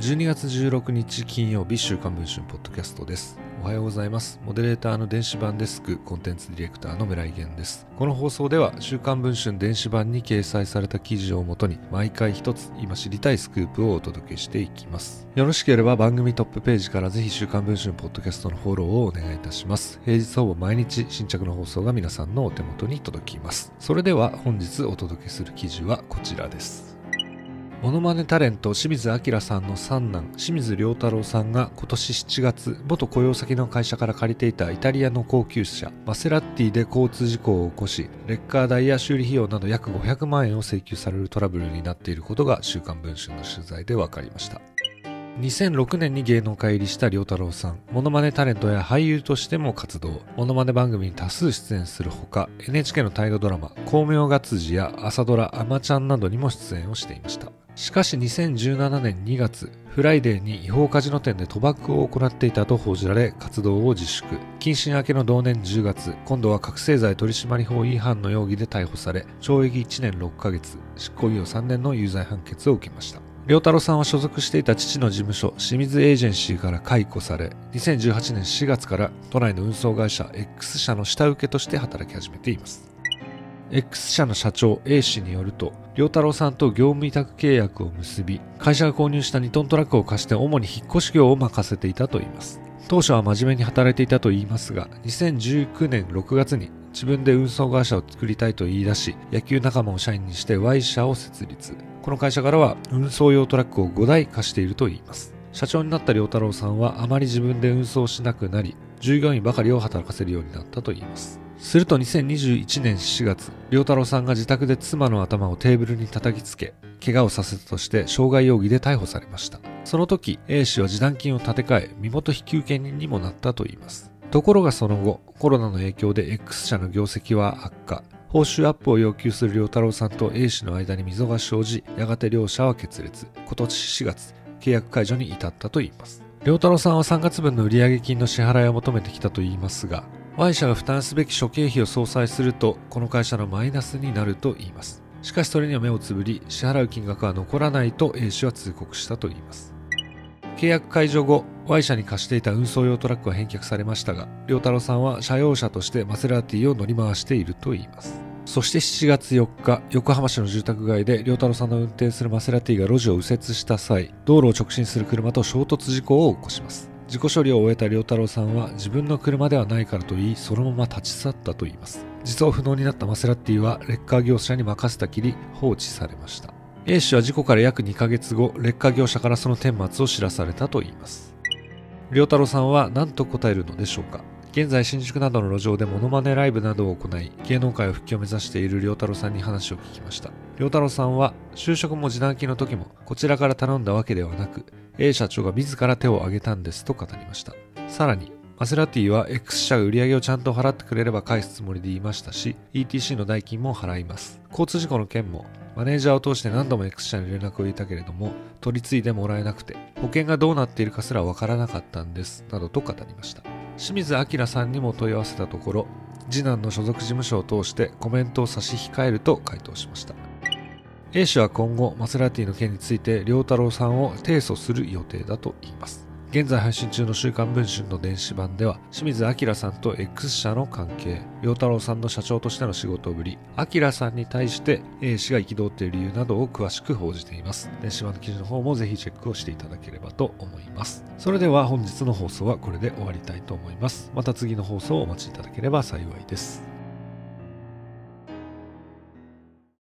12月16日金曜日週刊文春ポッドキャストです。おはようございます。モデレーターの電子版デスクコンテンツディレクターの村井源です。この放送では週刊文春電子版に掲載された記事をもとに毎回一つ今知りたいスクープをお届けしていきます。よろしければ番組トップページからぜひ週刊文春ポッドキャストのフォローをお願いいたします。平日ほぼ毎日新着の放送が皆さんのお手元に届きます。それでは本日お届けする記事はこちらです。モノマネタレント清水アキラさんの三男清水良太郎さんが今年7月元雇用先の会社から借りていたイタリアの高級車マセラッティで交通事故を起こしレッカー代や修理費用など約500万円を請求されるトラブルになっていることが週刊文春の取材で分かりました2006年に芸能界入りした良太郎さん、モノマネタレントや俳優としても活動、モノマネ番組に多数出演するほか、NHK の大河ドラマ、功名が辻や朝ドラ、あまちゃんなどにも出演をしていました。しかし2017年2月、フライデーに違法カジノ店で賭博を行っていたと報じられ活動を自粛。謹慎明けの同年10月、今度は覚醒剤取締法違反の容疑で逮捕され、懲役1年6ヶ月、執行猶予3年の有罪判決を受けました。良太郎さんは所属していた父の事務所清水エージェンシーから解雇され2018年4月から都内の運送会社 X 社の下請けとして働き始めています X 社の社長 A 氏によると良太郎さんと業務委託契約を結び会社が購入した2トントラックを貸して主に引っ越し業を任せていたといいます。当初は真面目に働いていたといいます。が2019年6月に自分で運送会社を作りたいと言い出し野球仲間を社員にして Y 社を設立。この会社からは運送用トラックを5台貸しているといいます。社長になった良太郎さんはあまり自分で運送しなくなり従業員ばかりを働かせるようになったといいます。すると2021年4月、良太郎さんが自宅で妻の頭をテーブルに叩きつけ、怪我をさせたとして傷害容疑で逮捕されました。その時、A 氏は示談金を立て替え、身元引受人にもなったといいます。ところがその後、コロナの影響で X 社の業績は悪化。報酬アップを要求する良太郎さんと A 氏の間に溝が生じ、やがて両者は決裂。今年4月、契約解除に至ったといいます。良太郎さんは3月分の売上金の支払いを求めてきたといいますが、Y 社が負担すべき諸経費を相殺すると、この会社のマイナスになると言います。しかしそれには目をつぶり、支払う金額は残らないと A 氏は通告したと言います。契約解除後、Y 社に貸していた運送用トラックは返却されましたが、良太郎さんは車用車としてマセラティを乗り回していると言います。そして7月4日、横浜市の住宅街で良太郎さんの運転するマセラティが路地を右折した際、道路を直進する車と衝突事故を起こします。自己処理を終えた良太郎さんは自分の車ではないからと言いそのまま立ち去ったと言います。実装不能になったマセラッティはレッカー業者に任せたきり放置されました。A 氏は事故から約2ヶ月後レッカー業者からその顛末を知らされたと言います。良太郎さんは何と答えるのでしょうか？現在新宿などの路上でモノマネライブなどを行い芸能界を復帰を目指している良太郎さんに話を聞きました。良太郎さんは就職も示談金の時もこちらから頼んだわけではなく A 社長が自ら手を挙げたんですと語りました。さらに、マセラティは X 社が売り上げをちゃんと払ってくれれば返すつもりで言いましたし、ETC の代金も払います。交通事故の件も、マネージャーを通して何度も X 社に連絡を入れたけれども、取り継いでもらえなくて、保険がどうなっているかすらわからなかったんです、などと語りました。清水明さんにも問い合わせたところ、次男の所属事務所を通してコメントを差し控えると回答しました。A 氏は今後、マセラティの件について、良太郎さんを提訴する予定だと言います。現在配信中の週刊文春の電子版では、清水明さんと X 社の関係、良太郎さんの社長としての仕事ぶり、明さんに対して A 氏が憤っている理由などを詳しく報じています。電子版の記事の方もぜひチェックをしていただければと思います。それでは本日の放送はこれで終わりたいと思います。また次の放送をお待ちいただければ幸いです。